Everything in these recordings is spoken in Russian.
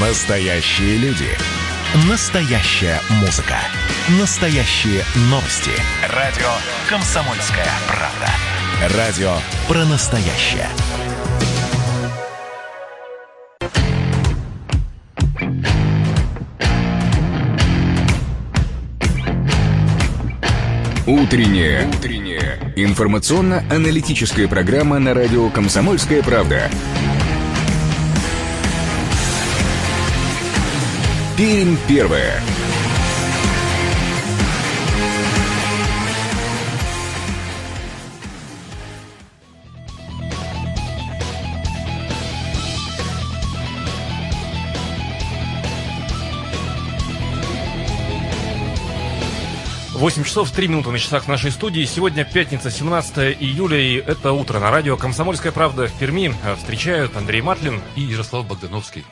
Настоящие люди. Настоящая музыка. Настоящие новости. Радио «Комсомольская правда». Радио про настоящее. Утренняя. Утренняя. Информационно-аналитическая программа на радио «Комсомольская правда». Пермь первая. 8 часов 3 минуты на часах нашей студии. Сегодня пятница, 17 июля, и это утро на радио «Комсомольская правда» в Перми. Встречают Андрей Матлин и Ярослав Богдановский.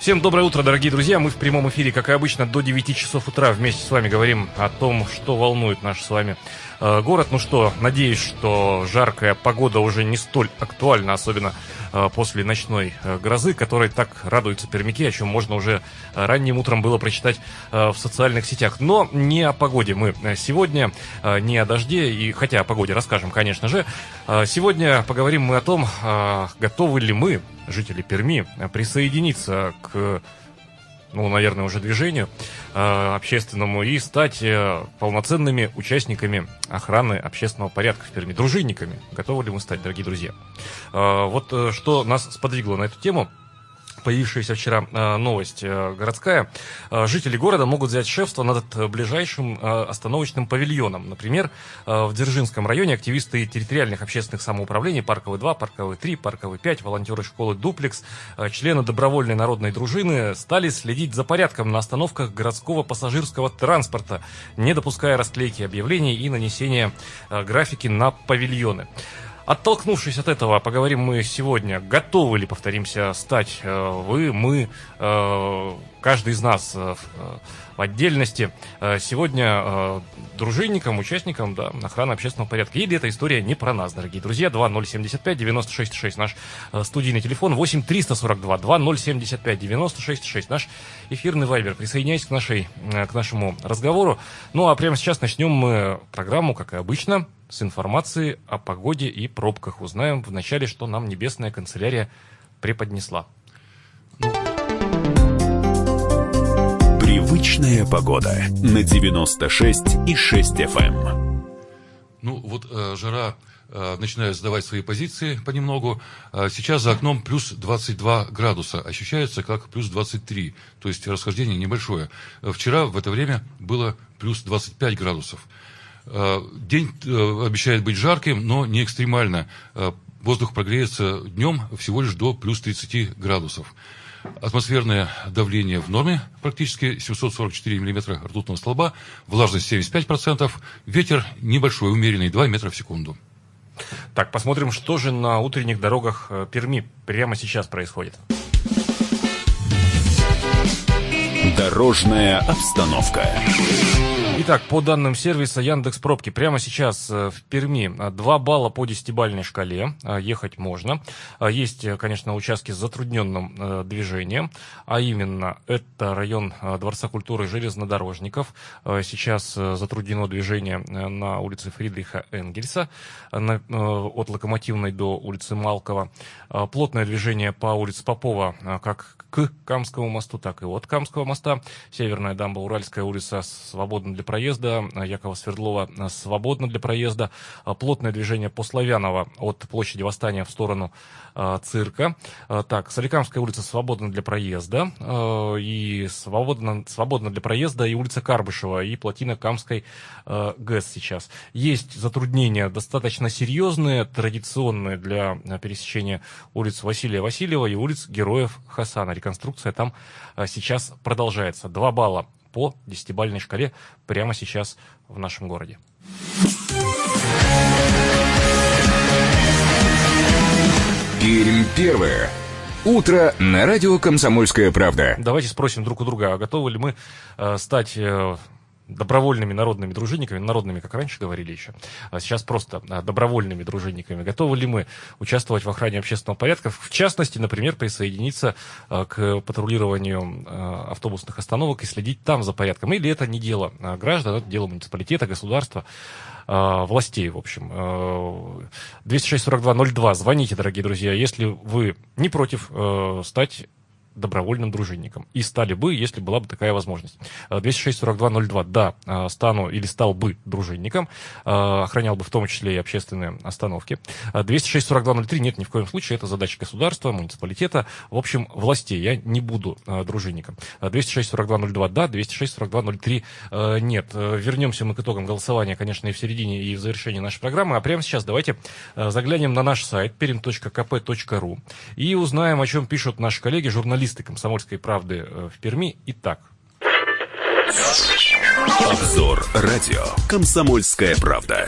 Всем доброе утро, дорогие друзья. Мы в прямом эфире, как и обычно, до 9 часов утра вместе с вами говорим о том, что волнует наш с вами э, город. Ну что, надеюсь, что жаркая погода уже не столь актуальна, особенно после ночной э, грозы, которой так радуются пермяки, о чем можно уже э, ранним утром было прочитать в социальных сетях. Но не о погоде мы сегодня, не о дожде, и хотя о погоде расскажем, конечно же. Сегодня поговорим мы о том, готовы ли мы, жители Перми, присоединиться к ну, наверное, уже движению э, общественному и стать э, полноценными участниками охраны общественного порядка в Перми, дружинниками. Готовы ли мы стать, дорогие друзья? Э, вот э, что нас сподвигло на эту тему – появившаяся вчера э, новость э, городская. Э, жители города могут взять шефство над ближайшим остановочным павильоном. Например, в Дзержинском районе активисты территориальных общественных самоуправлений Парковый 2, Парковый 3, Парковый 5, волонтеры школы Дуплекс, члены добровольной народной дружины стали следить за порядком на остановках городского пассажирского транспорта, не допуская расклейки объявлений и нанесения графики на павильоны. Оттолкнувшись от этого, поговорим мы сегодня, готовы ли, повторимся, стать э, вы, мы, э, каждый из нас э, в отдельности сегодня дружинникам, участникам да, охраны общественного порядка. Или эта история не про нас, дорогие друзья. 2075 96 6 наш студийный телефон, 8 342 2075 96 6 наш эфирный вайбер. Присоединяйтесь к, нашей, к нашему разговору. Ну а прямо сейчас начнем мы программу, как и обычно, с информацией о погоде и пробках. Узнаем вначале, что нам Небесная канцелярия преподнесла. Привычная погода на 96 и 6 FM. Эм. Ну вот э, жара э, начинает сдавать свои позиции понемногу. Э, сейчас за окном плюс 22 градуса. Ощущается как плюс 23. То есть расхождение небольшое. Э, вчера в это время было плюс 25 градусов. Э, день э, обещает быть жарким, но не экстремально. Э, воздух прогреется днем всего лишь до плюс 30 градусов. Атмосферное давление в норме, практически 744 миллиметра ртутного столба, влажность 75%, ветер небольшой, умеренный, 2 метра в секунду. Так, посмотрим, что же на утренних дорогах Перми прямо сейчас происходит. Дорожная обстановка. Итак, по данным сервиса Яндекс Пробки, прямо сейчас э, в Перми 2 балла по десятибальной шкале, э, ехать можно. Э, есть, конечно, участки с затрудненным движением, а именно это район Дворца культуры железнодорожников. Сейчас затруднено движение на улице Фридриха Энгельса от Локомотивной до улицы Малкова. Плотное движение по улице Попова как к Камскому мосту, так и от Камского моста. Северная дамба, Уральская улица свободна для проезда, Якова Свердлова свободна для проезда. Плотное движение по Славянова от площади Восстания в сторону а, цирка. А, так, Соликамская улица свободна для проезда, а, и свободна, свободна для проезда и улица Карбышева, и плотина Камской ГЭС сейчас. Есть затруднения достаточно серьезные, традиционные для пересечения улиц Василия Васильева и улиц Героев Хасана. Реконструкция там сейчас продолжается. Два балла по десятибальной шкале прямо сейчас в нашем городе. Пермь первое. Утро на радио «Комсомольская правда». Давайте спросим друг у друга, а готовы ли мы э, стать э, добровольными народными дружинниками, народными, как раньше говорили еще, а сейчас просто а, добровольными дружинниками. Готовы ли мы участвовать в охране общественного порядка, в частности, например, присоединиться а, к патрулированию автобусных остановок и следить там за порядком? Или это не дело граждан, это дело муниципалитета, государства? властей, в общем. 206-42-02. Звоните, дорогие друзья, если вы не против стать добровольным дружинником. И стали бы, если была бы такая возможность. 206-42-02, да, э, стану или стал бы дружинником, э, охранял бы в том числе и общественные остановки. 206-42-03, нет, ни в коем случае, это задача государства, муниципалитета, в общем, властей. Я не буду э, дружинником. 206-42-02, да, 206-42-03, нет. Вернемся мы к итогам голосования, конечно, и в середине, и в завершении нашей программы. А прямо сейчас давайте заглянем на наш сайт perim.kp.ru и узнаем, о чем пишут наши коллеги, журналисты журналисты «Комсомольской правды» э, в Перми. Итак. Обзор радио «Комсомольская правда».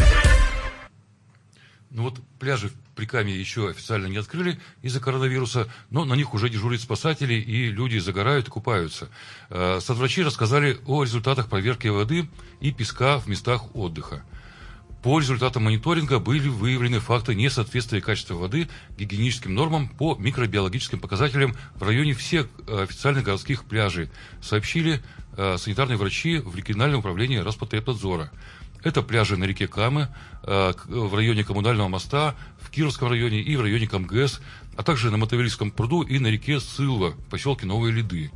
Ну вот пляжи в Прикамье еще официально не открыли из-за коронавируса, но на них уже дежурят спасатели, и люди загорают и купаются. Э, Соцврачи рассказали о результатах проверки воды и песка в местах отдыха. По результатам мониторинга были выявлены факты несоответствия качества воды гигиеническим нормам по микробиологическим показателям в районе всех э, официальных городских пляжей, сообщили э, санитарные врачи в региональном управлении Роспотребнадзора. Это пляжи на реке Камы, э, в районе Коммунального моста, в Кировском районе и в районе КамГС, а также на Мотовилийском пруду и на реке Сылва в поселке Новые Лиды.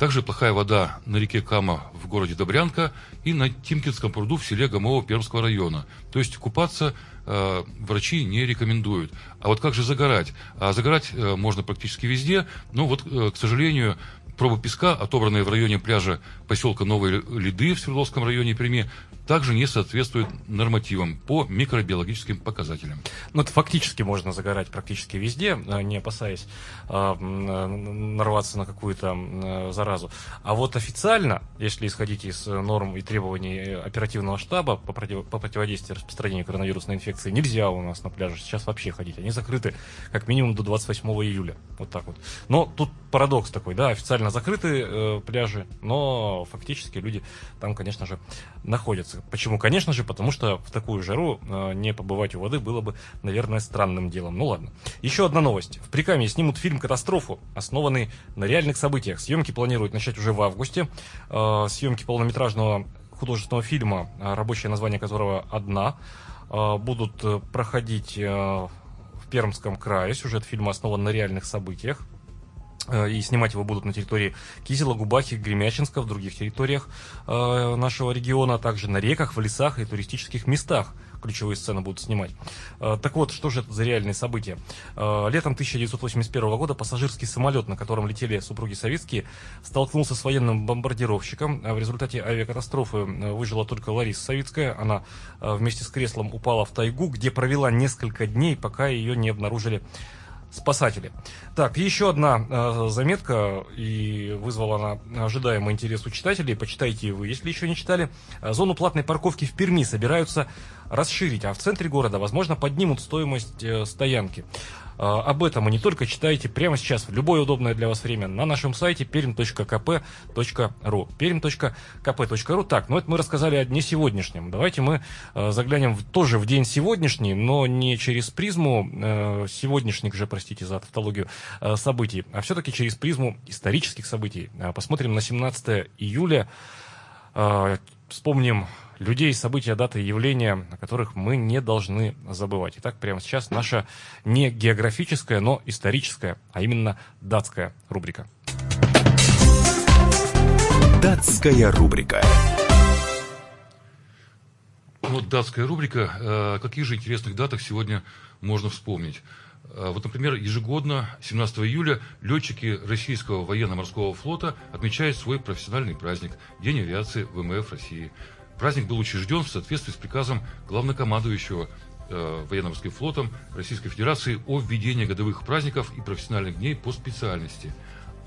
Также плохая вода на реке Кама в городе Добрянка и на Тимкинском пруду в селе Гомово Пермского района. То есть купаться э, врачи не рекомендуют. А вот как же загорать? А загорать э, можно практически везде, но вот, э, к сожалению, пробы песка, отобранные в районе пляжа поселка Новые Лиды в Свердловском районе Перми, также не соответствует нормативам по микробиологическим показателям. Ну, это фактически можно загорать практически везде, а, не опасаясь э, нарваться на какую-то э, заразу. А вот официально, если исходить из норм и требований оперативного штаба по, по противодействию распространению коронавирусной инфекции, нельзя у нас на пляже сейчас вообще ходить. Они закрыты как минимум до 28 июля. Вот так вот. Но тут парадокс такой, да, официально закрыты э, пляжи, но фактически люди там, конечно же, находятся. Почему? Конечно же, потому что в такую жару э, не побывать у воды было бы, наверное, странным делом. Ну ладно. Еще одна новость. В Прикамье снимут фильм «Катастрофу», основанный на реальных событиях. Съемки планируют начать уже в августе. Э, съемки полнометражного художественного фильма, э, рабочее название которого «Одна», э, будут э, проходить Пермском крае. Сюжет фильма основан на реальных событиях. Э, и снимать его будут на территории Кизела, Губахи, Гремячинска, в других территориях э, нашего региона, а также на реках, в лесах и туристических местах ключевые сцены будут снимать. Э, так вот, что же это за реальные события? Летом 1981 года пассажирский самолет, на котором летели супруги советские, столкнулся с военным бомбардировщиком. В результате авиакатастрофы выжила только Лариса Савицкая. Она вместе с креслом упала в тайгу, где провела несколько дней, пока ее не обнаружили спасатели. Так, еще одна э, заметка, и вызвала она ожидаемый интерес у читателей. Почитайте вы, если еще не читали. Зону платной парковки в Перми собираются расширить, а в центре города, возможно, поднимут стоимость э, стоянки. А, об этом и не только читайте прямо сейчас, в любое удобное для вас время, на нашем сайте perim.kp.ru. perim.kp.ru. Так, ну это мы рассказали о дне сегодняшнем. Давайте мы а, заглянем в, тоже в день сегодняшний, но не через призму э, сегодняшних же, простите за тавтологию, э, событий, а все-таки через призму исторических событий. Посмотрим на 17 июля. Вспомним людей, события, даты, явления, о которых мы не должны забывать. Итак, прямо сейчас наша не географическая, но историческая, а именно датская рубрика. Датская рубрика. Вот датская рубрика. Э, каких же интересных датах сегодня можно вспомнить? Э, вот, например, ежегодно, 17 июля, летчики российского военно-морского флота отмечают свой профессиональный праздник – День авиации ВМФ России. Праздник был учрежден в соответствии с приказом главнокомандующего э, военно-морским флотом Российской Федерации о введении годовых праздников и профессиональных дней по специальности.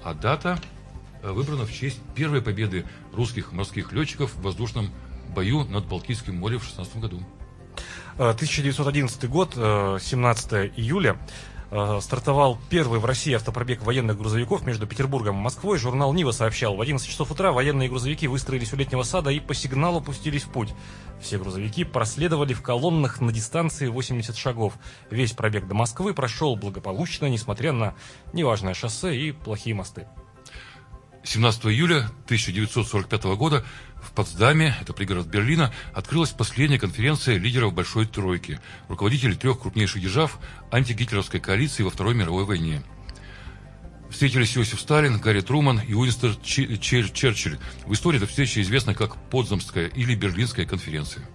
А дата э, выбрана в честь первой победы русских морских летчиков в воздушном бою над Балтийским морем в 16 году. 1911 э, год, 17 июля. Э, стартовал первый в России автопробег военных грузовиков между Петербургом и Москвой. Журнал «Нива» сообщал, в 11 часов утра военные грузовики выстроились у летнего сада и по сигналу пустились в путь. Все грузовики проследовали в колоннах на дистанции 80 шагов. Весь пробег до Москвы прошел благополучно, несмотря на неважное шоссе и плохие мосты. 17 июля 1945 года в Потсдаме, это пригород Берлина, открылась последняя конференция лидеров Большой Тройки, руководителей трех крупнейших держав антигитлеровской коалиции во Второй мировой войне. Встретились Иосиф Сталин, Гарри Труман и Уинстон Черчилль. В истории эта встреча известна как Потсдамская или Берлинская конференция.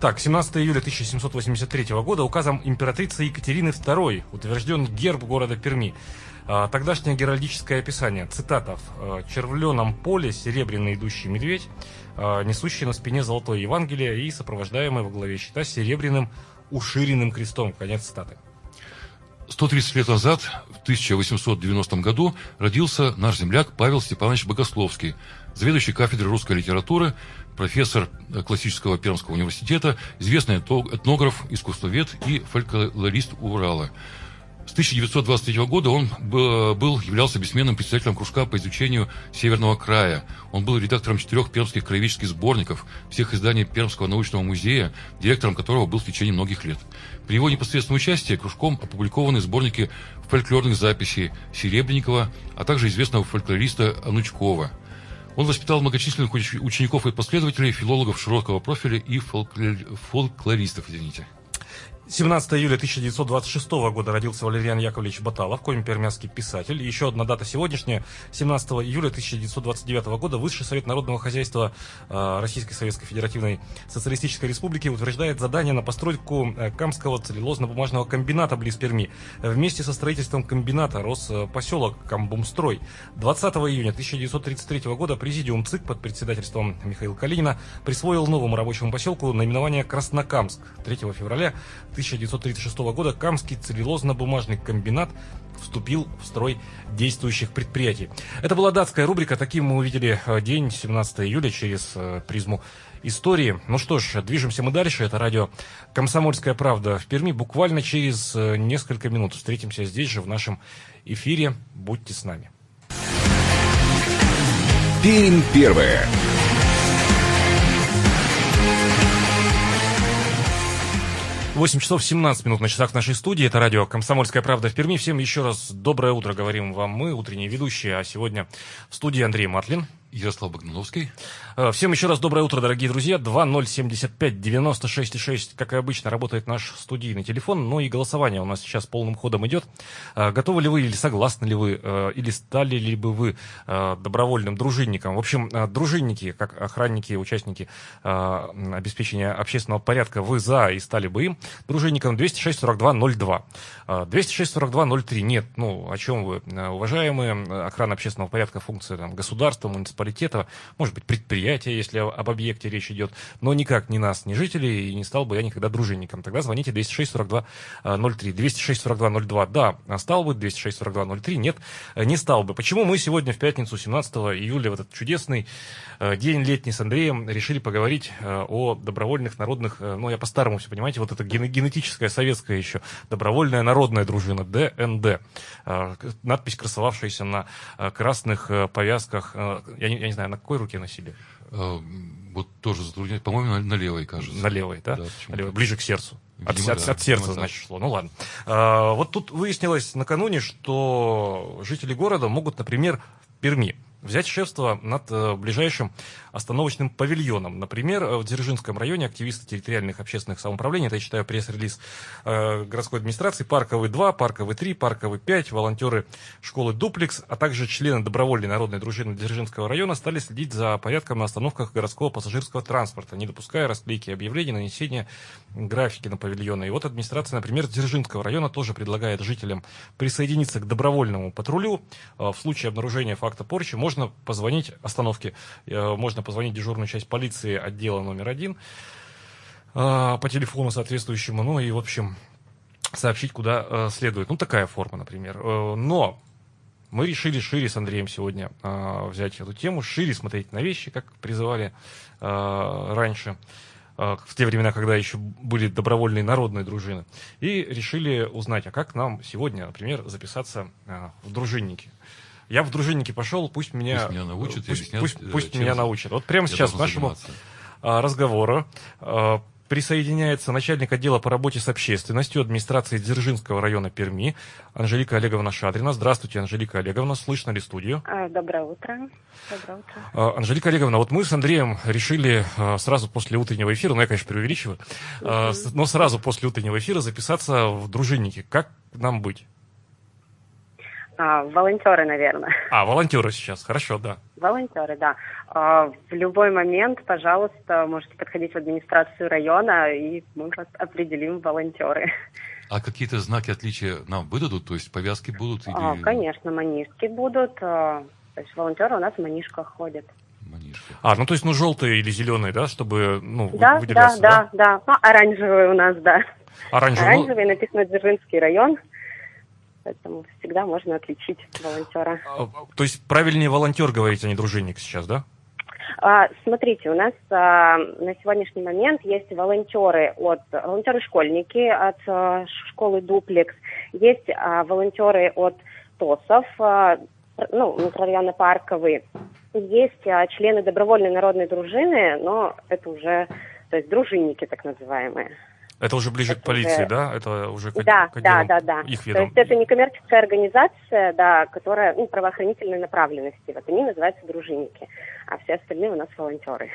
Так, 17 июля 1783 года указом императрицы Екатерины II утвержден герб города Перми. А, тогдашнее геральдическое описание, цитата, в червленом поле серебряный идущий медведь, несущий на спине золотое Евангелие и сопровождаемый во главе щита серебряным уширенным крестом. Конец цитаты. 130 лет назад, в 1890 году, родился наш земляк Павел Степанович Богословский, заведующий кафедрой русской литературы, профессор классического Пермского университета, известный этнограф, искусствовед и фольклорист Урала. С 1923 года он был, являлся бессменным председателем кружка по изучению Северного края. Он был редактором четырех пермских краеведческих сборников, всех изданий Пермского научного музея, директором которого был в течение многих лет. При его непосредственном участии кружком опубликованы сборники фольклорных записей Серебренникова, а также известного фольклориста Анучкова. Он воспитал многочисленных учеников и последователей, филологов широкого профиля и фольклористов, извините. 17 июля 1926 года родился Валериан Яковлевич Баталов, коми-пермянский писатель. Еще одна дата сегодняшняя. 17 июля 1929 года Высший совет народного хозяйства э, Российской Советской Федеративной Социалистической Республики утверждает задание на постройку э, Камского целлюлозно-бумажного комбината близ Перми. Вместе со строительством комбината рос поселок Камбумстрой. 20 июня 1933 года Президиум ЦИК под председательством Михаила Калинина присвоил новому рабочему поселку наименование Краснокамск. 3 февраля 1936 года Камский целлюлозно-бумажный комбинат вступил в строй действующих предприятий. Это была датская рубрика. Таким мы увидели э, день 17 июля через э, призму истории. Ну что ж, движемся мы дальше. Это радио «Комсомольская правда» в Перми. Буквально через э, несколько минут встретимся здесь же в нашем эфире. Будьте с нами. Пермь первая. 8 часов 17 минут на часах нашей студии. Это радио «Комсомольская правда» в Перми. Всем еще раз доброе утро, говорим вам мы, утренние ведущие. А сегодня в студии Андрей Матлин. Ярослав Богдановский. Э, всем еще раз доброе утро, дорогие друзья. 2075-96-6, как и обычно, работает наш студийный телефон, но и голосование у нас сейчас полным ходом идет. Э, готовы ли вы или согласны ли вы, э, или стали ли бы вы добровольным дружинником? В общем, дружинники, как охранники, участники обеспечения общественного порядка, вы за и стали бы им. Дружинником 206-42-02. 206-42-03. Нет, ну, о чем вы, уважаемые? Охрана общественного порядка, функция там, государства, муниципалитета, может быть, предприятия, если об объекте речь идет, но никак не нас, не жителей, и не стал бы я никогда дружинником. Тогда звоните 206-42-03. 206-42-02, да, стал бы, 206-42-03, нет, не стал бы. Почему мы сегодня в пятницу, 17 июля, в этот чудесный э, день летний с Андреем, решили поговорить э, о добровольных народных, э, ну, я по-старому все, понимаете, вот это генетическая советская еще, добровольная народная дружина, ДНД. Надпись, красовавшаяся на красных повязках, я не, я не знаю, на какой руке носили? А, вот тоже затрудняет. По-моему, на, на левой, кажется. На левой, да? да на левой, ближе к сердцу. От, Видимо, от, да. от сердца, Видимо, значит, да. шло. Ну ладно. А, вот тут выяснилось накануне, что жители города могут, например, в Перми взять шефство над э, ближайшим остановочным павильоном. Например, в Дзержинском районе активисты территориальных общественных самоуправлений, это я читаю пресс-релиз э, городской администрации, Парковый 2, Парковый 3, Парковый 5, волонтеры школы Дуплекс, а также члены добровольной народной дружины Дзержинского района стали следить за порядком на остановках городского пассажирского транспорта, не допуская расклейки объявлений, нанесения графики на павильоны. И вот администрация, например, Дзержинского района тоже предлагает жителям присоединиться к добровольному патрулю. Э, в случае обнаружения факта порчи можно позвонить остановке, э, можно можно позвонить в дежурную часть полиции отдела номер один э, по телефону соответствующему, ну и, в общем, сообщить, куда э, следует. Ну, такая форма, например. Э, но мы решили шире с Андреем сегодня э, взять эту тему, шире смотреть на вещи, как призывали э, раньше. в те времена, когда еще были добровольные народные дружины, и решили узнать, а как нам сегодня, например, записаться в дружинники. Я в дружинники пошел, пусть меня, Пусть меня научат, пусть, объяснят, пусть, пусть меня научат. Вот прямо сейчас нашему заниматься. а, разговора а, присоединяется начальник отдела по работе с общественностью администрации Дзержинского района Перми Анжелика Олеговна Шадрина. Здравствуйте, Анжелика Олеговна. Слышно ли студию? А, Доброе утро. Доброе утро. Анжелика Олеговна, вот мы с Андреем решили сразу после утреннего эфира, ну я, конечно, преувеличиваю, с- но сразу после утреннего эфира записаться в дружинники. Как нам быть? А, волонтеры, наверное. А, волонтеры сейчас, хорошо, да. Волонтеры, да. А, в любой момент, пожалуйста, можете подходить в администрацию района, и мы вас определим волонтеры. А какие-то знаки отличия нам выдадут? То есть повязки будут или А, конечно, манишки будут. а, то есть волонтеры у нас в манишках ходят. манишки? А, ну то есть, ну желтые или зеленые, да, чтобы, ну, Да, да, выделяться, да, да. Ну, оранжевые у нас, да. Оранжевый, ну, Оранжевый написано Дзержинский район. Поэтому всегда можно отличить волонтера. а, то есть правильнее волонтер говорить, а не дружинник сейчас, да? А, Смотрите, у нас а, на сегодняшний момент есть волонтеры от волонтеры-школьники от а, школы Дуплекс, есть а, волонтеры от ТОСов, а, ну, микрорайона Парковый, есть а, члены добровольной народной дружины, но это уже, то есть дружинники так называемые. Это уже ближе к Это полиции, уже- да? Это уже к, Да, к да, да, да. их То ведом. есть это не коммерческая организация, да, которая, ну, правоохранительной направленности. Вот они называются дружинники, а все остальные у нас волонтеры.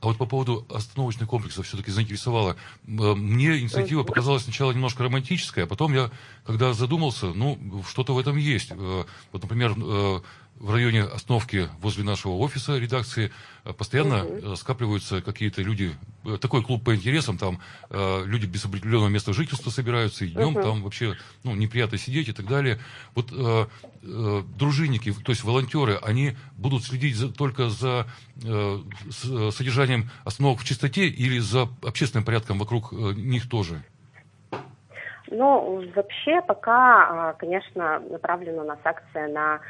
А вот по поводу остановочных комплексов все-таки заинтересовало. М, Мне инициатива показалась сначала немножко романтическая, а потом я, когда задумался, ну, что-то в этом есть. Э, Вот, например, э, в районе остановки возле нашего офиса редакции э, постоянно э, скапливаются какие-то люди. Э, Такой клуб по интересам, там э, люди без определенного места жительства собираются, и днем Мгм. там вообще ну, неприятно сидеть и так далее. Вот э, э, дружинники, то есть волонтеры, они будут следить за- только за э, с- содержанием остановок в чистоте или за общественным порядком вокруг э, них тоже? Ну, вообще, пока, а, конечно, направлена у нас акция на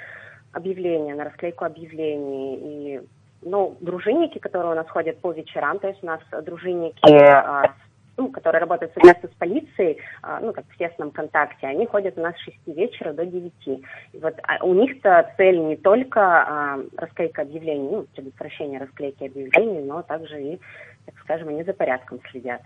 объявления, на расклейку объявлений. И, ну, дружинники, которые у нас ходят по вечерам, то есть у нас дружинники, а, ну, которые работают совместно с полицией, а, ну, как в тесном контакте, они ходят у нас с 6 вечера до 9. И вот а у них-то цель не только а, расклейка объявлений, ну, предотвращение расклейки объявлений, но также и, так скажем, они за порядком следят.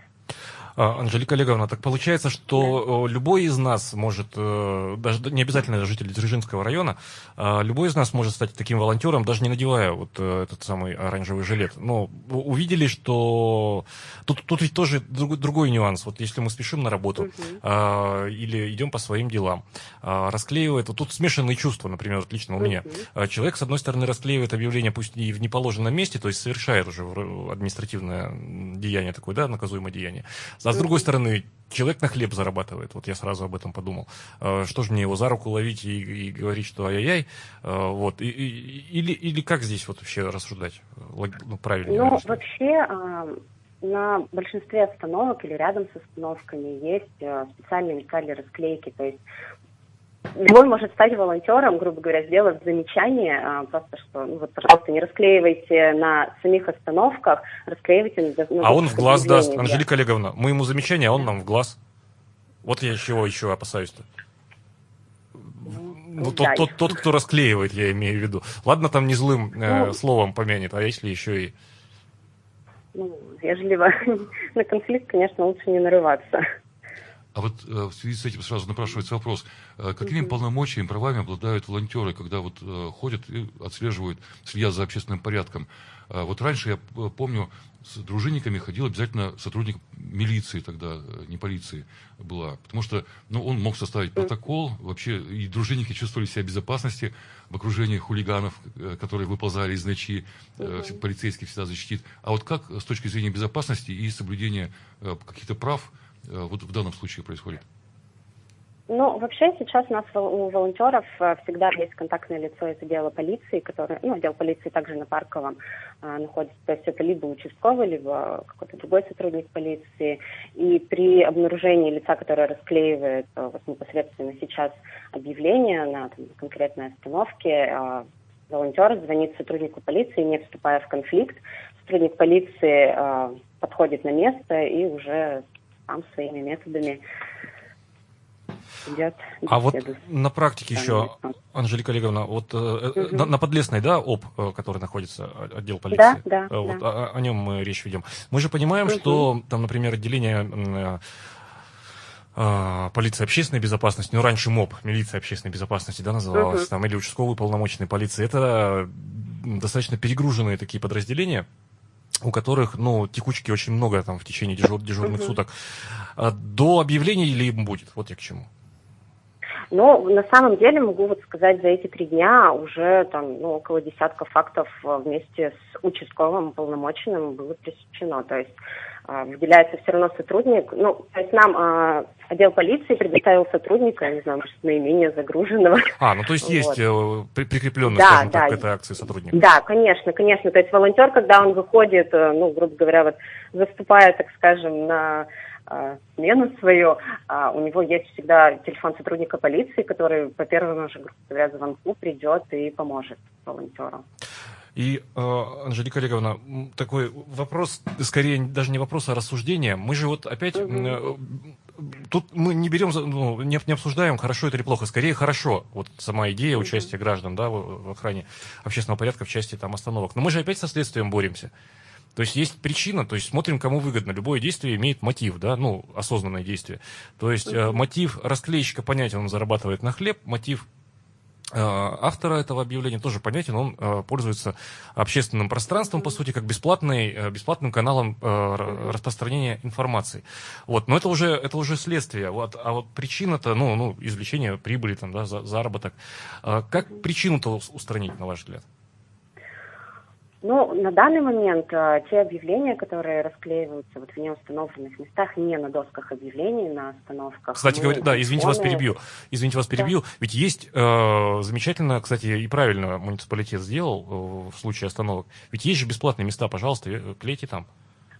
А, Анжелика Олеговна, так получается, что э, любой из нас может, э, даже не обязательно житель Дзержинского района, а любой из нас может стать таким волонтером, даже не надевая вот э, этот самый оранжевый жилет. Но увидели, что тут, тут ведь тоже друг- другой нюанс. Вот если мы спешим на работу Мгм. а, или идем по своим делам, расклеивает, вот тут смешанные чувства, например, вот лично у меня. Человек, с одной стороны, расклеивает объявление, пусть и в неположенном месте, то есть совершает уже административное деяние такое, да, наказуемое деяние. А с другой стороны, человек на хлеб зарабатывает. Вот я сразу об этом подумал. А, Что же мне его за руку ловить и, и говорить, что ай-яй-яй? А, Вот. И- и- или, или как здесь вот вообще рассуждать? Ну, правильно. Ну, вообще, а, на большинстве остановок или рядом с остановками есть а, специальные металли расклейки. То есть любой может стать волонтером, грубо говоря, сделав замечание, а, просто что, ну, вот, пожалуйста, не расклеивайте на самих остановках, расклеивайте на, на А он в глаз даст. Анжелика Олеговна, мы ему замечание, а он нам в глаз. Вот я чего еще опасаюсь-то. Ну, тот, тот, тот, кто расклеивает, я имею в виду. Ладно, там не злым э, Ну. словом помянет, а если еще и... Ну, вежливо. на конфликт, конечно, лучше не нарываться. А вот э, в связи с этим сразу напрашивается вопрос, э, какими полномочиями, правами обладают волонтеры, когда вот э, ходят и отслеживают, следят за общественным порядком? Вот раньше я помню, с дружинниками ходил обязательно сотрудник милиции тогда, не полиции была, потому что ну, он мог составить протокол, вообще и дружинники чувствовали себя в безопасности в окружении хулиганов, которые выползали из ночи, Мгм. полицейский всегда защитит. А вот как с точки зрения безопасности и соблюдения каких-то прав вот в данном случае происходит? Ну, вообще сейчас у нас у волонтеров э, всегда есть контактное лицо из отдела полиции, который, ну, отдел полиции также на Парковом а, находится. То есть это либо участковый, либо какой-то другой сотрудник полиции. И при обнаружении лица, которое расклеивает э, вот непосредственно сейчас объявление на там, конкретной остановке, э, волонтер звонит сотруднику полиции, не вступая в конфликт. Сотрудник полиции э, подходит на место и уже сам своими методами идет. А вот на практике еще, Анжелика Олеговна, вот угу. на, на Подлесной, да, ОП, который находится, отдел полиции? Да, да. Вот да. О, о нем мы речь ведем. Мы же понимаем, угу. что там, например, отделение э, полиции общественной безопасности, ну, раньше МОП, милиция общественной безопасности, да, называлась, uh там, или участковые полномоченные полиции, это достаточно перегруженные такие подразделения, у которых, ну, текучки очень много там в течение дежур, дежурных суток. А до объявления или им будет? Вот я к чему. Но на самом деле могу вот сказать, за эти три дня уже там ну, около десятка фактов э, вместе с участковым полномоченным было пресечено. То есть э, выделяется все равно сотрудник. Ну, то есть нам э, отдел полиции предоставил сотрудника, я не знаю, может, наименее загруженного. А, ну то есть вот. есть э, прикрепленный, да, скажем да, так, к этой акции сотрудник. Да, конечно, конечно. То есть волонтер, когда он выходит, ну, грубо говоря, вот заступая, так скажем, на а, смену свою, а, у него есть всегда телефон сотрудника полиции, который по первому же, говоря, звонку придет и поможет волонтеру. И, э, Анжелика Олеговна, такой вопрос, скорее даже не вопрос, а рассуждение. Мы же вот опять, угу. тут мы не берем, ну, не, не обсуждаем, хорошо это или плохо, скорее хорошо. Вот сама идея участия граждан да, в, в охране общественного порядка в части там остановок. Но мы же опять со следствием боремся. То есть есть причина, то есть смотрим, кому выгодно. Любое действие имеет мотив, да, ну, осознанное действие. То есть э, мотив расклейщика понятен, он зарабатывает на хлеб, мотив э, автора этого объявления тоже понятен, он э, пользуется общественным пространством, по сути, как бесплатный, э, бесплатным каналом э, распространения информации. Вот, но это уже, это уже следствие. Вот, а вот причина-то, ну, ну, извлечение прибыли, там, да, за, заработок. Как причину-то устранить, на ваш взгляд? Ну, на данный момент э, те объявления, которые расклеиваются вот в неустановленных местах, не на досках объявлений, на остановках. Кстати говоря, да, извините вас перебью. Извините вас перебью. Да. Ведь есть э, замечательно, кстати, и правильно муниципалитет сделал э, в случае остановок. Ведь есть же бесплатные места, пожалуйста, клейте там.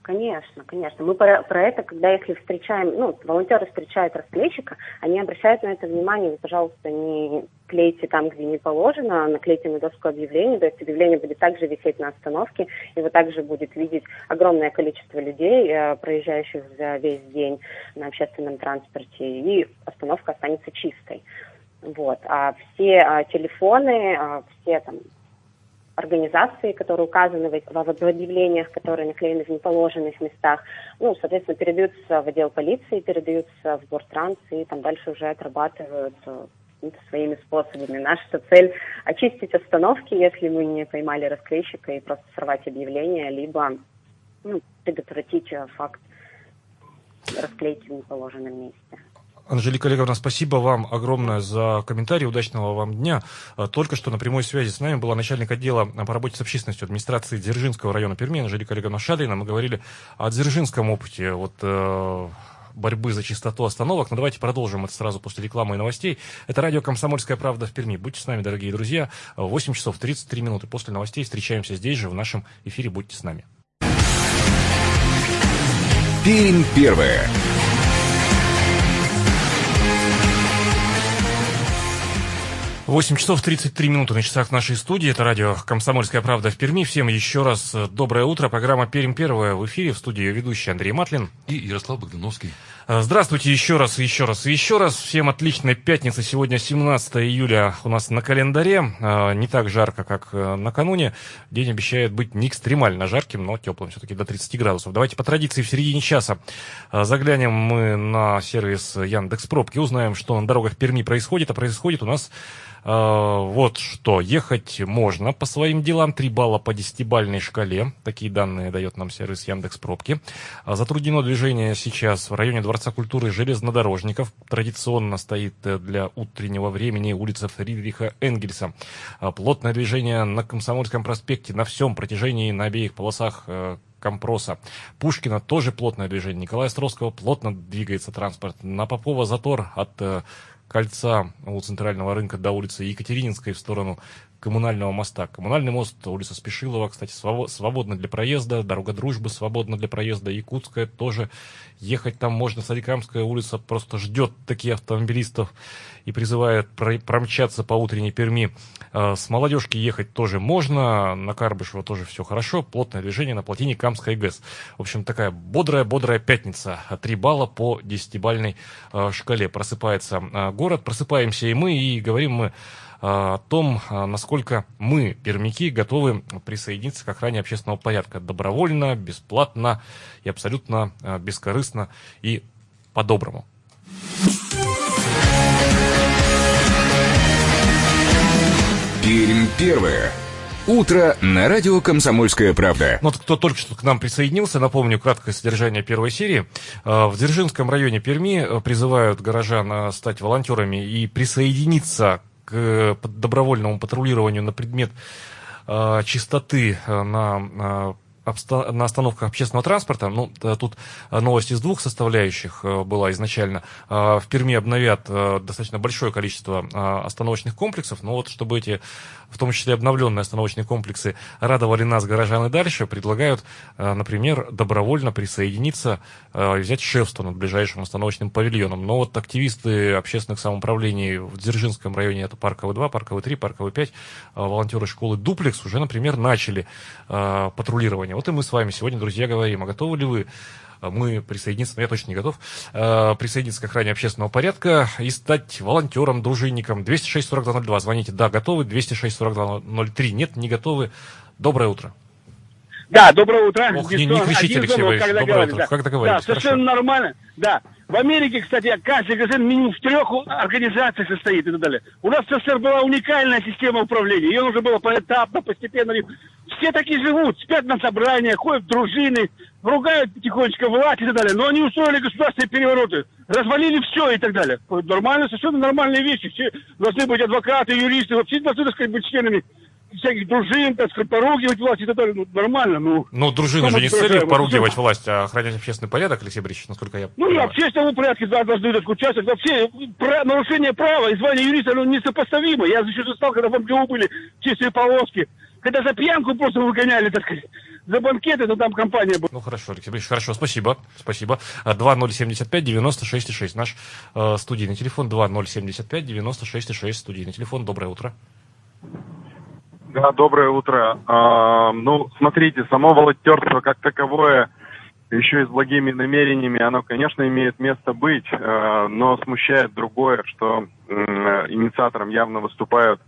Конечно, конечно. Мы про, про это, когда если встречаем, ну, волонтеры встречают расклейщика, они обращают на это внимание, вы, пожалуйста, не клейте там, где не положено, а наклейте на доску объявлений, то есть объявление будет также висеть на остановке, и вы также будет видеть огромное количество людей, э, проезжающих за весь день на общественном транспорте, и остановка останется чистой. Вот. А все а, телефоны, а, все там организации, которые указаны в, объявлениях, которые наклеены в неположенных местах, ну, соответственно, передаются в отдел полиции, передаются в Гортранс, и там дальше уже отрабатывают своими способами. Наша цель – очистить остановки, если мы не поймали расклейщика, и просто сорвать объявление, либо ну, предотвратить факт расклейки в неположенном месте. Анжелика Олеговна, спасибо вам огромное за комментарий. Удачного вам дня. А, только что на прямой связи с нами была начальник отдела по работе с общественностью администрации Дзержинского района Перми Анжелика Олеговна Шадрина. Мы говорили о дзержинском опыте вот, э, борьбы за чистоту остановок. Но давайте продолжим это сразу после рекламы и новостей. Это радио «Комсомольская правда» в Перми. Будьте с нами, дорогие друзья. 8 часов 33 минуты после новостей. Встречаемся здесь же в нашем эфире. Будьте с нами. Пермь первая. 8 часов 33 минуты на часах нашей студии. Это радио «Комсомольская правда» в Перми. Всем еще раз э, доброе утро. Программа «Пермь первая» в эфире. В студии ведущий Андрей Матлин. И Ярослав Богдановский. Э, здравствуйте еще раз, еще раз, еще раз. Всем отличной пятницы. Сегодня 17 июля у нас на календаре. Э, не так жарко, как накануне. День обещает быть не экстремально жарким, но теплым все-таки до 30 градусов. Давайте по традиции в середине часа заглянем мы на сервис Яндекс Пробки. Узнаем, что на дорогах Перми происходит. А происходит у нас вот что, ехать можно по своим делам, 3 балла по 10-бальной шкале, такие данные дает нам сервис Яндекс Пробки. А, затруднено движение сейчас в районе Дворца культуры железнодорожников, традиционно стоит э, для утреннего времени улица Фридриха Энгельса. Плотное движение на Комсомольском проспекте на всем протяжении, на обеих полосах э, Компроса. Пушкина тоже плотное движение. Николая Островского плотно двигается транспорт. На Попова затор от э, кольца у центрального рынка до улицы Екатерининской в сторону коммунального моста. Коммунальный мост, улица Спешилова, кстати, свободна для проезда, дорога Дружбы свободна для проезда, Якутская тоже. Ехать там можно, Садикамская улица просто ждет таких автомобилистов и призывает промчаться по утренней Перми. А, с молодежки ехать тоже можно, на Карбышева тоже все хорошо, плотное движение на плотине Камская ГЭС. В общем, такая бодрая-бодрая пятница. Три балла по десятибальной а, шкале. Просыпается а, город, просыпаемся и мы, и говорим мы о том, насколько мы, пермяки, готовы присоединиться к охране общественного порядка добровольно, бесплатно и абсолютно бескорыстно и по-доброму. Пермь первое. Утро на радио «Комсомольская правда». Ну, вот кто только что к нам присоединился, напомню краткое содержание первой серии. А, в Дзержинском районе Перми э, призывают горожан э, стать волонтерами и присоединиться к э, добровольному патрулированию на предмет чистоты на на остановках общественного транспорта, ну, тут новость из двух составляющих э, была изначально. В Перми обновят э, достаточно большое количество остановочных комплексов, но вот чтобы эти, в том числе обновленные остановочные комплексы, радовали нас, горожан и дальше, предлагают, э, например, добровольно присоединиться и взять шефство над ближайшим остановочным павильоном. Но вот активисты общественных самоуправлений в Дзержинском районе, это Парковый 2, Парковый 3, Парковый 5, волонтеры школы Дуплекс уже, например, начали патрулирование. Вот и мы с вами сегодня, друзья, говорим, а готовы ли вы мы присоединиться, но я точно не готов, э, присоединиться к охране общественного порядка и стать волонтером, дружинником. 206-4202, звоните, да, готовы, 206-4203, нет, не готовы. Доброе утро. Да, доброе утро. Ох, не, не кричите, Алексей Борисович, доброе утро. Да. Как договорились? Да, совершенно Хорошо. нормально, да. В Америке, кстати, каждый гражданин минимум в трех организациях состоит и так далее. У нас в СССР была уникальная система управления. Ее нужно было поэтапно, постепенно. Все такие живут, спят на собраниях, ходят в дружины, ругают тихонечко власть и так далее. Но они устроили государственные перевороты, развалили все и так далее. Нормально, совершенно нормальные вещи. Все должны быть адвокаты, юристы, вообще должны, быть членами всяких дружин, так сказать, поругивать власть и так далее. Ну, нормально, ну. Ну, дружины же не с целью поругивать власть, а охранять общественный порядок, Алексей Борисович, насколько я Ну, и общественному порядке да, должны так участвовать. Вообще, про, нарушение права и звание юриста, ну, несопоставимо. Я еще стал, когда в МГУ были чистые полоски. Когда за пьянку просто выгоняли, так сказать, за банкеты, то там компания была. Ну, хорошо, Алексей Борисович, хорошо, спасибо, спасибо. 2075-96-6, наш э, студийный телефон, 2075-96-6, студийный телефон, доброе утро. Да, доброе утро. А, ну, смотрите, само волонтерство как таковое, еще и с благими намерениями, оно, конечно, имеет место быть, а, но смущает другое, что а, инициатором явно выступают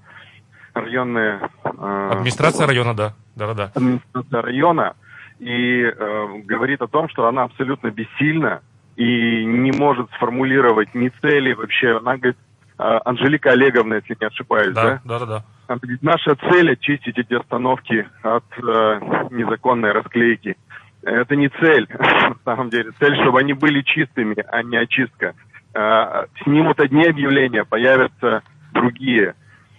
районные... А, Администрация района, да. Да, да. Администрация района. И э, говорит о том, что она абсолютно бессильна и не может сформулировать ни цели вообще. Она говорит, Анжелика Олеговна, если не ошибаюсь, да? Да, да, да. Наша цель очистить эти остановки от э, незаконной расклейки. Это не цель, на самом деле. Цель, чтобы они были чистыми, а не очистка. Э, снимут одни объявления, появятся другие.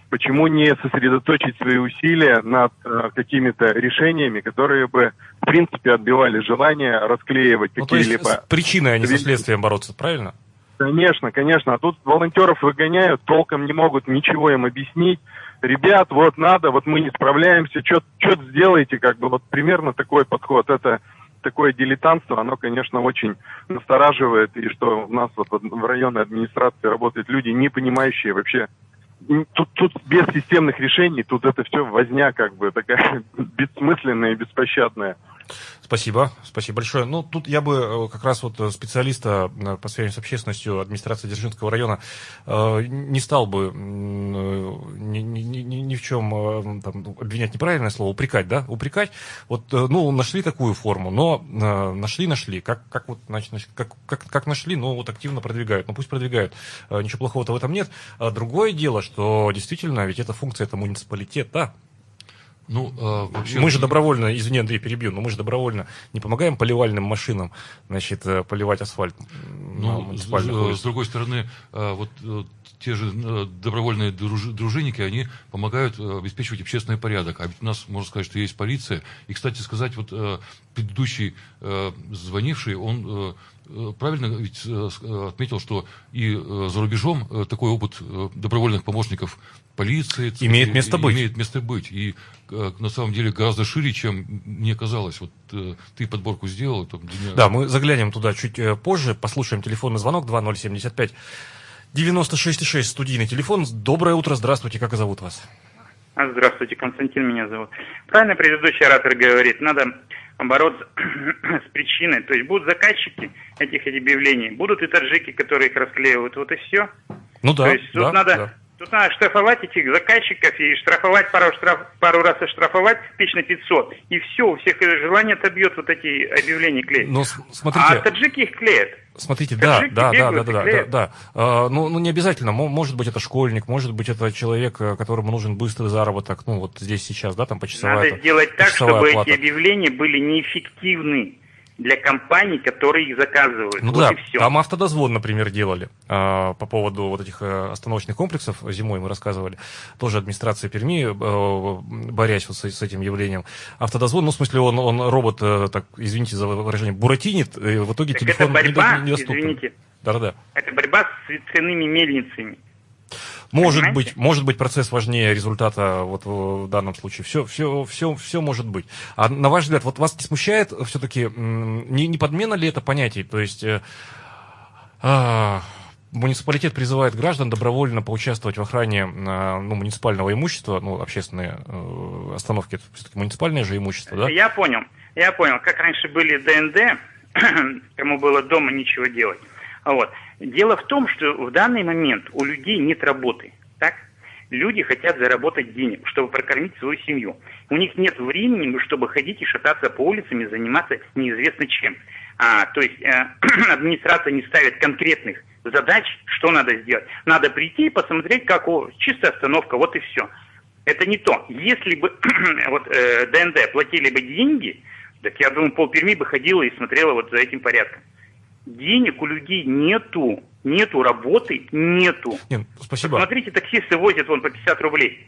Почему не сосредоточить свои усилия над э, какими-то решениями, которые бы, в принципе, отбивали желание расклеивать ну, какие-либо... То есть с причиной, а не со следствием бороться, правильно? Конечно, конечно. А тут волонтеров выгоняют, толком не могут ничего им объяснить ребят, вот надо, вот мы не справляемся, что-то сделайте, как бы вот примерно такой подход. Это такое дилетантство, оно, конечно, очень настораживает, и что у нас вот в районной администрации работают люди, не понимающие вообще Тут, тут без системных решений, тут это все возня как бы такая бессмысленная и беспощадная. Спасибо, спасибо большое. Ну, тут я бы э, как раз вот специалиста э, по связям с общественностью администрации Дзержинского района э, не стал бы ни, ни, ни, ни в чем там, обвинять неправильное слово, упрекать, да, упрекать. Вот, ну, нашли такую форму, но нашли, нашли. Как, как вот, значит, как, как, как нашли, но вот активно продвигают. Ну, пусть продвигают. Ничего плохого-то в этом нет. А другое дело, что действительно, ведь это функция это муниципалитета, ну, э, вообще... Мы же добровольно, извини, Андрей, перебью, но мы же добровольно не помогаем поливальным машинам, значит, э, поливать асфальт. Ну, с, с другой стороны, э, вот э, те же добровольные дружинники, они помогают обеспечивать общественный порядок. А ведь у нас, можно сказать, что есть полиция. И, кстати сказать, вот предыдущий звонивший, он э, правильно ведь э, отметил, что и за рубежом такой опыт добровольных помощников полиции имеет место быть. Имеет место быть. И на самом деле гораздо шире, чем мне казалось. Вот ты подборку сделал. Там, Да, мы заглянем туда чуть позже, послушаем телефонный звонок 2075 96,6 студийный телефон. Доброе утро, здравствуйте, как зовут вас? А, здравствуйте, Константин меня зовут. Правильно предыдущий оратор говорит, надо бороться с причиной. То есть будут заказчики этих объявлений, будут и таджики, которые их расклеивают, вот и все. Ну да, То есть тут да, надо да. Тут надо штрафовать этих заказчиков и штрафовать пару, штраф, пару раз оштрафовать, тысяч на 500. И все, у всех желание отобьет вот эти объявления клеить. Но, ну, смотрите, а таджики их клеят. Смотрите, да, да, да, да, да, да, да. А, ну, ну, не обязательно. Может быть, это школьник, может быть, это человек, э, которому нужен быстрый заработок. Ну, вот здесь сейчас, да, там почасовая. Надо это, сделать так, чтобы плата. эти объявления были неэффективны для компаний, которые их заказывают. Ну вот да, и все. там автодозвон, например, делали а, по поводу вот этих а, остановочных комплексов, зимой мы рассказывали, тоже администрация Перми, а, борясь вот с, с этим явлением. Автодозвон, ну, в смысле, он, он робот, а, так, извините за выражение, буратинит, и в итоге так телефон это борьба, недоступен. Извините. Да-да-да. Это борьба с ветряными мельницами. Может Понимаете? быть, может быть, процесс важнее результата вот в данном случае. Все, все, все, все может быть. А на ваш взгляд, вот вас не смущает все-таки, не, не подмена ли это понятий? То есть э, а, муниципалитет призывает граждан добровольно поучаствовать в охране э, ну, муниципального имущества, ну, общественные э, остановки, это все-таки муниципальное же имущество, да? Я понял, я понял. Как раньше были ДНД, кому было дома ничего делать. Вот. Дело в том, что в данный момент у людей нет работы. Так? Люди хотят заработать денег, чтобы прокормить свою семью. У них нет времени, чтобы ходить и шататься по улицам и заниматься неизвестно чем. А, то есть э, администрация не ставит конкретных задач, что надо сделать. Надо прийти и посмотреть, как о, чистая остановка, вот и все. Это не то. Если бы вот, э, ДНД платили бы деньги, так я думаю, пол Перми бы ходила и смотрела вот за этим порядком денег у людей нету, нету работы, нету. Нет, спасибо. Смотрите, таксисты возят вон по 50 рублей.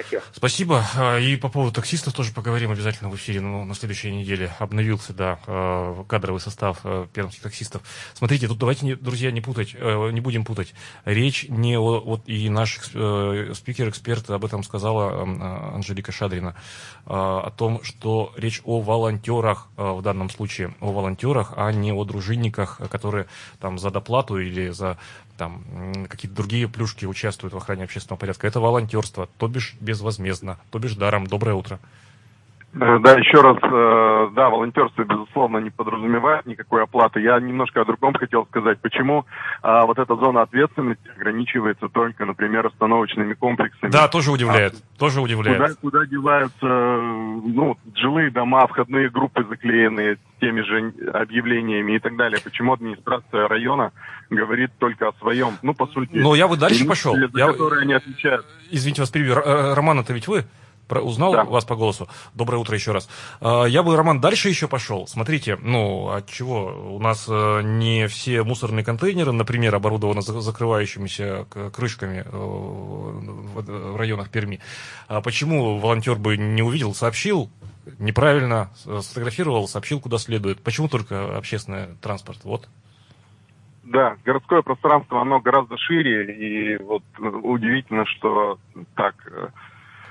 Спасибо. Спасибо. А, и по поводу таксистов тоже поговорим обязательно в эфире. Ну, на следующей неделе обновился, да, а, кадровый состав а, пермских таксистов. Смотрите, тут давайте, друзья, не путать, не будем путать. Речь не о, вот и наш э, спикер-эксперт об этом сказала Анжелика Шадрина, о том, что речь о волонтерах в данном случае, о волонтерах, а не о дружинниках, которые там за доплату или за там какие-то другие плюшки участвуют в охране общественного порядка. Это волонтерство, то бишь безвозмездно, то бишь даром. Доброе утро. Э, да, еще раз, э, да, волонтерство, безусловно, не подразумевает никакой оплаты. Я немножко о другом хотел сказать. Почему а, вот эта зона ответственности ограничивается только, например, остановочными комплексами? Да, тоже удивляет, а, тоже удивляет. Куда, куда деваются ну, жилые дома, входные группы заклеенные теми же объявлениями и так далее? Почему администрация района говорит только о своем? Ну, по сути... Но я бы дальше пошел. Я... которые они отвечают. Извините вас, перебью. Роман, это ведь вы? Узнал да. вас по голосу. Доброе утро еще раз. А, я бы, Роман, дальше еще пошел. Смотрите, ну, от чего? У нас э, не все мусорные контейнеры, например, оборудованы закрывающимися крышками э, в районах Перми. А почему волонтер бы не увидел, сообщил, неправильно сфотографировал, сообщил куда следует? Почему только общественный транспорт? Вот. Да, городское пространство, оно гораздо шире, и вот удивительно, что так Э,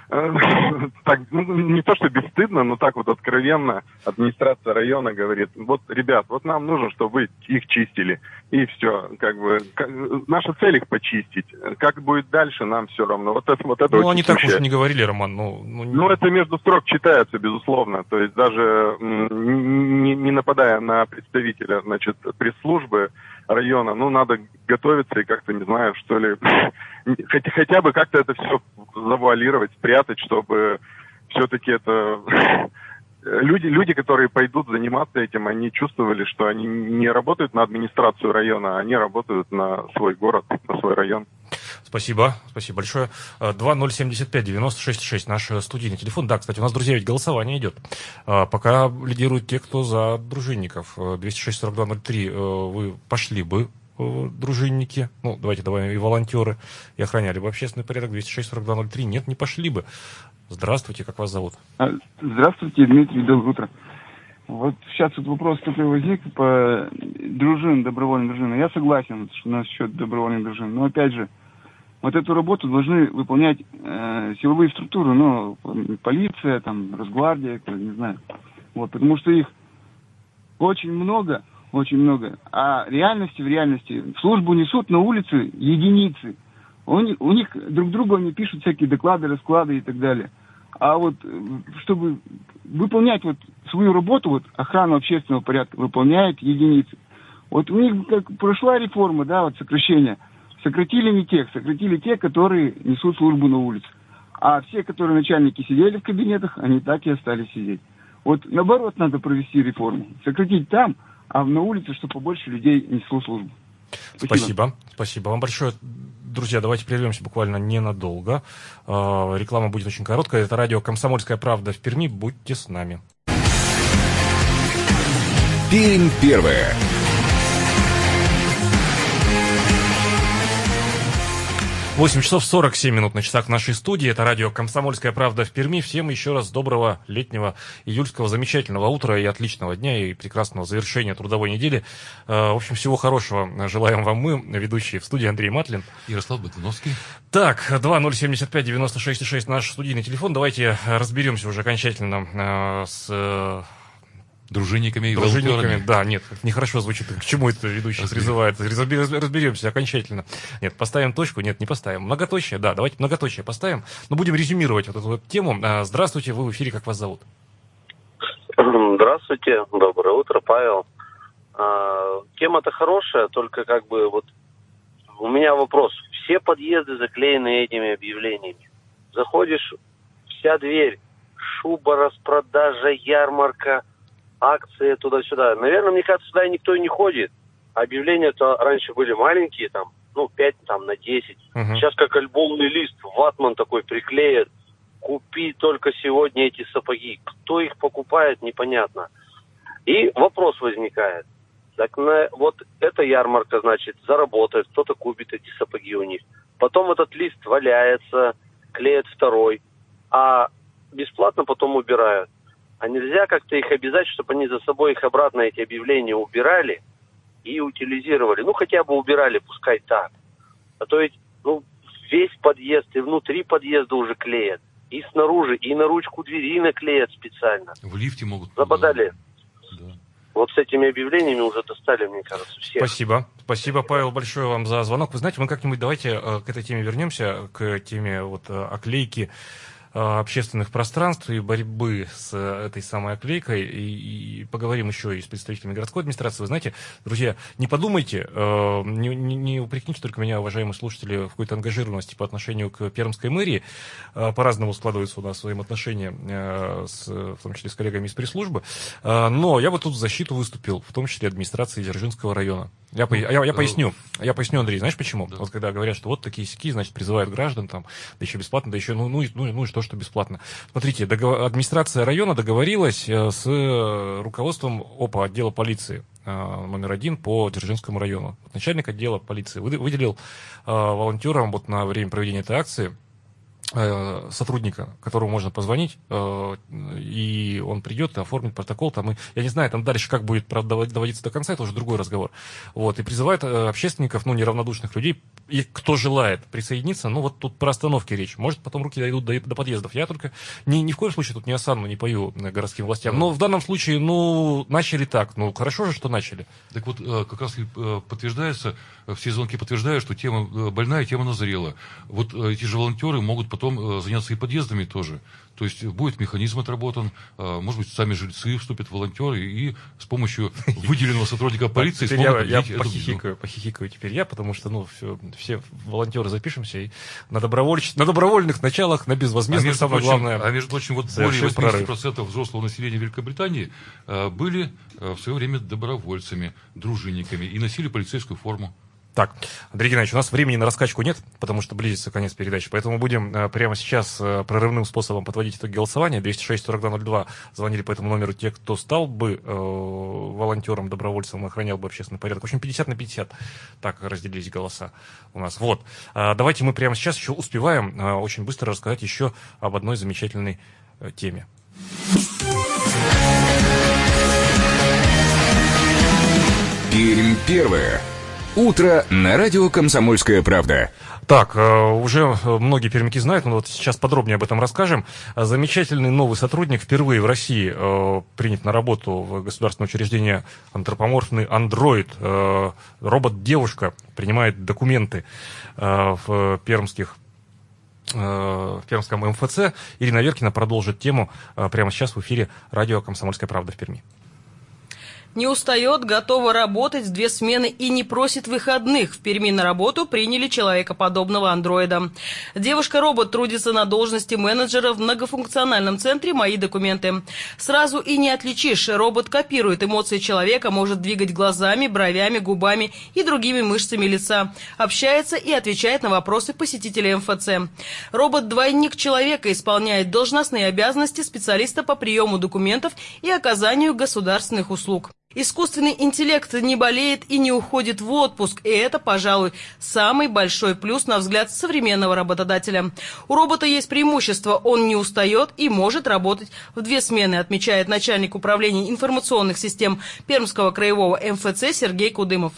так, ну, не то, что бесстыдно, но так вот откровенно администрация района говорит, вот, ребят, вот нам нужно, чтобы вы их чистили. И все, как бы, как, наша цель их почистить. Как будет дальше, нам все равно. Вот это, вот это Ну, они так уж не говорили, Роман. Ну, ну, не... ну, это между строк читается, безусловно. То есть даже не, не нападая на представителя, значит, пресс-службы, района, ну, надо готовиться и как-то, не знаю, что ли, хотя, хотя бы как-то это все завуалировать, спрятать, чтобы все-таки это... Люди, люди, которые пойдут заниматься этим, они чувствовали, что они не работают на администрацию района, они работают на свой город, на свой район. Спасибо, спасибо большое. 2075-96-6, наш студийный телефон. Да, кстати, у нас, друзья, ведь голосование идет. А, пока лидируют те, кто за дружинников. 206-42-03 э, вы пошли бы э, дружинники, ну, давайте давай и волонтеры, и охраняли бы общественный порядок, 206-42-03, нет, не пошли бы. Здравствуйте, как вас зовут? А, здравствуйте, Дмитрий, доброе утро. Вот сейчас вот вопрос, который возник по дружин, добровольным дружинам. Я согласен что насчет добровольных дружин. Но опять же, вот эту работу должны выполнять э, силовые структуры, ну, полиция, там, Росгвардия, не знаю. Вот, потому что их очень много, очень много. А реальности, в реальности, службу несут на улице единицы. У них, у них друг другу они пишут всякие доклады, расклады и так далее. А вот э, чтобы выполнять вот свою работу, вот охрану общественного порядка выполняют единицы. Вот у них как прошла реформа, да, вот сокращение. Сократили не тех, сократили те, которые несут службу на улице. А все, которые начальники сидели в кабинетах, они так и остались сидеть. Вот наоборот надо провести реформу. Сократить там, а на улице, чтобы побольше людей несло службу. Спасибо. Спасибо. Спасибо вам большое. Друзья, давайте прервемся буквально ненадолго. А, реклама будет очень короткая. Это радио «Комсомольская правда» в Перми. Будьте с нами. Пермь первая. 8 часов 47 минут на часах нашей студии. Это радио «Комсомольская правда» в Перми. Всем еще раз доброго летнего июльского замечательного утра и отличного дня и прекрасного завершения трудовой недели. Э, в общем, всего хорошего желаем вам мы, ведущие в студии Андрей Матлин. Ярослав Бытуновский. Так, 2075-96-6 наш студийный телефон. Давайте разберемся уже окончательно э, с Дружинниками и Дружинниками, да, нет, нехорошо звучит. К чему это ведущий призывает? Разбер- Разберемся окончательно. Нет, поставим точку, нет, не поставим. Многоточие, да, давайте многоточие поставим. Но будем резюмировать вот эту вот тему. А, Здравствуйте, вы в эфире, как вас зовут? Здравствуйте, доброе утро, Павел. А, тема-то хорошая, только как бы вот у меня вопрос. Все подъезды заклеены этими объявлениями. Заходишь, вся дверь, шуба, распродажа, ярмарка, акции туда-сюда. Наверное, мне кажется, сюда никто и не ходит. Объявления-то раньше были маленькие, там, ну, 5 там, на 10. Мгм. Сейчас как альбомный лист, ватман такой приклеят. Купи только сегодня эти сапоги. Кто их покупает, непонятно. И вопрос возникает. Так на, вот эта ярмарка, значит, заработает, кто-то купит эти сапоги у них. Потом этот лист валяется, клеят второй, а бесплатно потом убирают. А нельзя как-то их обязать, чтобы они за собой их обратно эти объявления убирали и утилизировали. Ну, хотя бы убирали, пускай так. А то ведь, ну, весь подъезд и внутри подъезда уже клеят. И снаружи, и на ручку двери наклеят специально. В лифте могут... Забодали. Да. Вот с этими объявлениями уже достали, мне кажется, всех. Спасибо. Спасибо, Павел, большое вам за звонок. Вы знаете, мы как-нибудь давайте э, к этой теме вернемся, к теме вот э, оклейки общественных пространств и борьбы с э, этой самой оклейкой. И, и поговорим еще и с представителями городской администрации. Вы знаете, друзья, не подумайте, э, не, не- не упрекните только меня, уважаемые слушатели, в какой-то ангажированности по отношению к Пермской мэрии. Э, По-разному складываются у нас взаимоотношения, э, с, в том числе с коллегами из пресс-службы. Э, Но я бы тут в защиту выступил, в том числе администрации Дзержинского района. Я, я, я поясню. Я поясню, Андрей, знаешь почему? Да. Вот когда говорят, что вот такие сики, значит, призывают граждан, там, да еще бесплатно, да еще, ну, ну, ну, ну и что, что бесплатно. Смотрите, договор- администрация района договорилась э, с э, руководством ОПА, отдела полиции э, номер один по Дзержинскому району. Начальник отдела полиции выд- выделил волонтерам вот на время проведения этой акции сотрудника, которому можно позвонить, э, и он придет и оформит протокол. Там, и, я не знаю, там дальше как будет доводиться до конца, это уже другой разговор. Вот, и призывает э, общественников, ну, неравнодушных людей, и кто желает присоединиться, ну, вот тут про остановки речь. Может, потом руки дойдут до, до подъездов. Я только ни, ни в коем случае тут не осанну, не пою э, городским властям. Но в данном случае, ну, начали так. Ну, хорошо же, что начали. Так вот, э, как раз э, подтверждается, э, все звонки подтверждают, что тема э, больная, тема назрела. Вот э, эти же волонтеры могут потом э, заняться и подъездами тоже. То есть будет механизм отработан, э, может быть, сами жильцы вступят в волонтеры и с помощью выделенного сотрудника полиции Теперь я, я похихикаю, похихикаю теперь я, потому что, ну, все, все волонтеры запишемся и на, добровольч... на добровольных началах, на А безвозмездных, между, самое прочим, главное. а между прочим, вот более совершим прорыв. 80% взрослого населения Великобритании э, были в свое время добровольцами, дружинниками и носили полицейскую форму. Так, Андрей Геннадьевич, у нас времени на раскачку нет, потому что близится конец передачи, поэтому будем э, прямо сейчас э, прорывным способом подводить итоги голосования. 206-4202 звонили по этому номеру те, кто стал бы э, волонтером, добровольцем, охранял бы общественный порядок. В общем, 50 на 50 так разделились голоса у нас. Вот. А, давайте мы прямо сейчас еще успеваем э, очень быстро рассказать еще об одной замечательной э, теме. Пермь первое. Утро на радио «Комсомольская правда». Так, э, уже многие пермяки знают, но вот сейчас подробнее об этом расскажем. Замечательный новый сотрудник впервые в России э, принят на работу в государственное учреждение антропоморфный андроид. Э, робот-девушка принимает документы в пермских в Пермском МФЦ. Ирина Веркина продолжит тему прямо сейчас в эфире радио «Комсомольская правда» в Перми. Не устает, готова работать две смены и не просит выходных. В Перми на работу приняли человекоподобного андроида. Девушка-робот трудится на должности менеджера в многофункциональном центре «Мои документы». Сразу и не отличишь. Робот копирует эмоции человека, может двигать глазами, бровями, губами и другими мышцами лица. Общается и отвечает на вопросы посетителей МФЦ. Робот-двойник человека исполняет должностные обязанности специалиста по приему документов и оказанию государственных услуг. Искусственный интеллект не болеет и не уходит в отпуск, и это, пожалуй, самый большой плюс на взгляд современного работодателя. У робота есть преимущество, он не устает и может работать в две смены, отмечает начальник управления информационных систем Пермского краевого МФЦ Сергей Кудымов.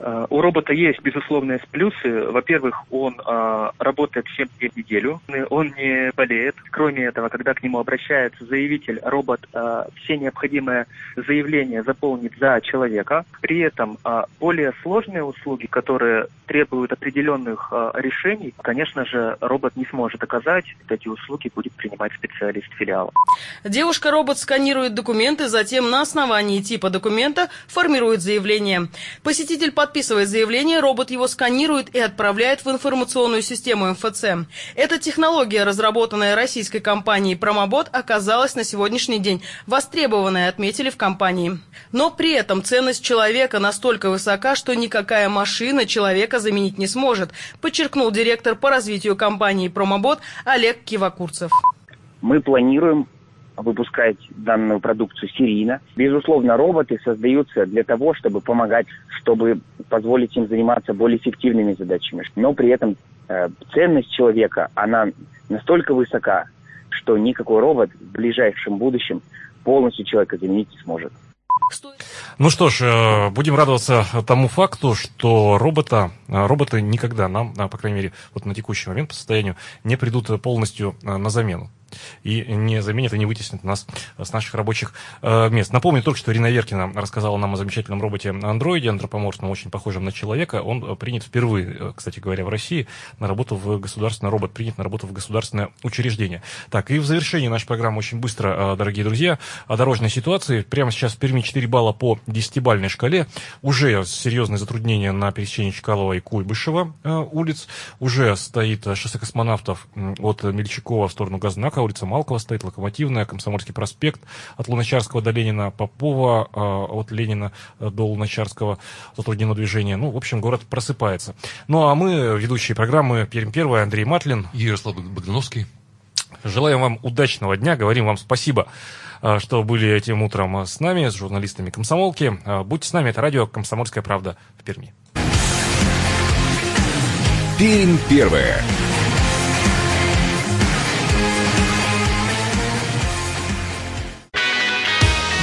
Э, у робота есть безусловные плюсы. Во-первых, он э, работает 7 дней в неделю, он не болеет. Кроме этого, когда к нему обращается заявитель, робот э, все необходимые заявления заполнит за человека. При этом э, более сложные услуги, которые требуют определенных э, решений, конечно же, робот не сможет оказать. Эти услуги будет принимать специалист филиала. Девушка-робот сканирует документы, затем на основании типа документа формирует заявление. Посетитель под подписывает заявление, робот его сканирует и отправляет в информационную систему МФЦ. Эта технология, разработанная российской компанией Промобот, оказалась на сегодняшний день востребованной, отметили в компании. Но при этом ценность человека настолько высока, что никакая машина человека заменить не сможет, подчеркнул директор по развитию компании Промобот Олег Кивакурцев. Мы планируем выпускать данную продукцию серийно. Безусловно, роботы создаются для того, чтобы помогать, чтобы позволить им заниматься более эффективными задачами. Но при этом э, ценность человека, она настолько высока, что никакой робот в ближайшем будущем полностью человека заменить не сможет. Ну что ж, э, будем радоваться тому факту, что робота, э, роботы никогда нам, по крайней мере, вот на текущий момент по состоянию, не придут полностью э, на замену и не заменит и не вытеснит нас с наших рабочих э, мест. Напомню только, что Ирина Веркина рассказала нам о замечательном роботе-андроиде, антропоморфном, очень похожем на человека. Он э, принят впервые, э, кстати говоря, в России на работу в государственное, робот принят на работу в государственное учреждение. Так, и в завершении нашей программы очень быстро, дорогие друзья, о дорожной ситуации. Прямо сейчас в Перми 4 балла по 10-бальной шкале. Уже серьезные затруднения на пересечении Чкалова и Куйбышева улиц. Уже стоит шоссе космонавтов от Мельчакова в сторону Газнака улица Малкова стоит, Локомотивная, Комсомольский проспект от Луначарского до Ленина, Попова э, от Ленина до Луначарского затруднено движение. Ну, в общем, город просыпается. Ну, а мы, ведущие программы Пермь Первая, Андрей Матлин. И Ярослав Богдановский. Желаем вам удачного дня, говорим вам спасибо э, что были этим утром с нами, с журналистами комсомолки. Э, будьте с нами, это радио «Комсомольская правда» в Перми. Пермь первая.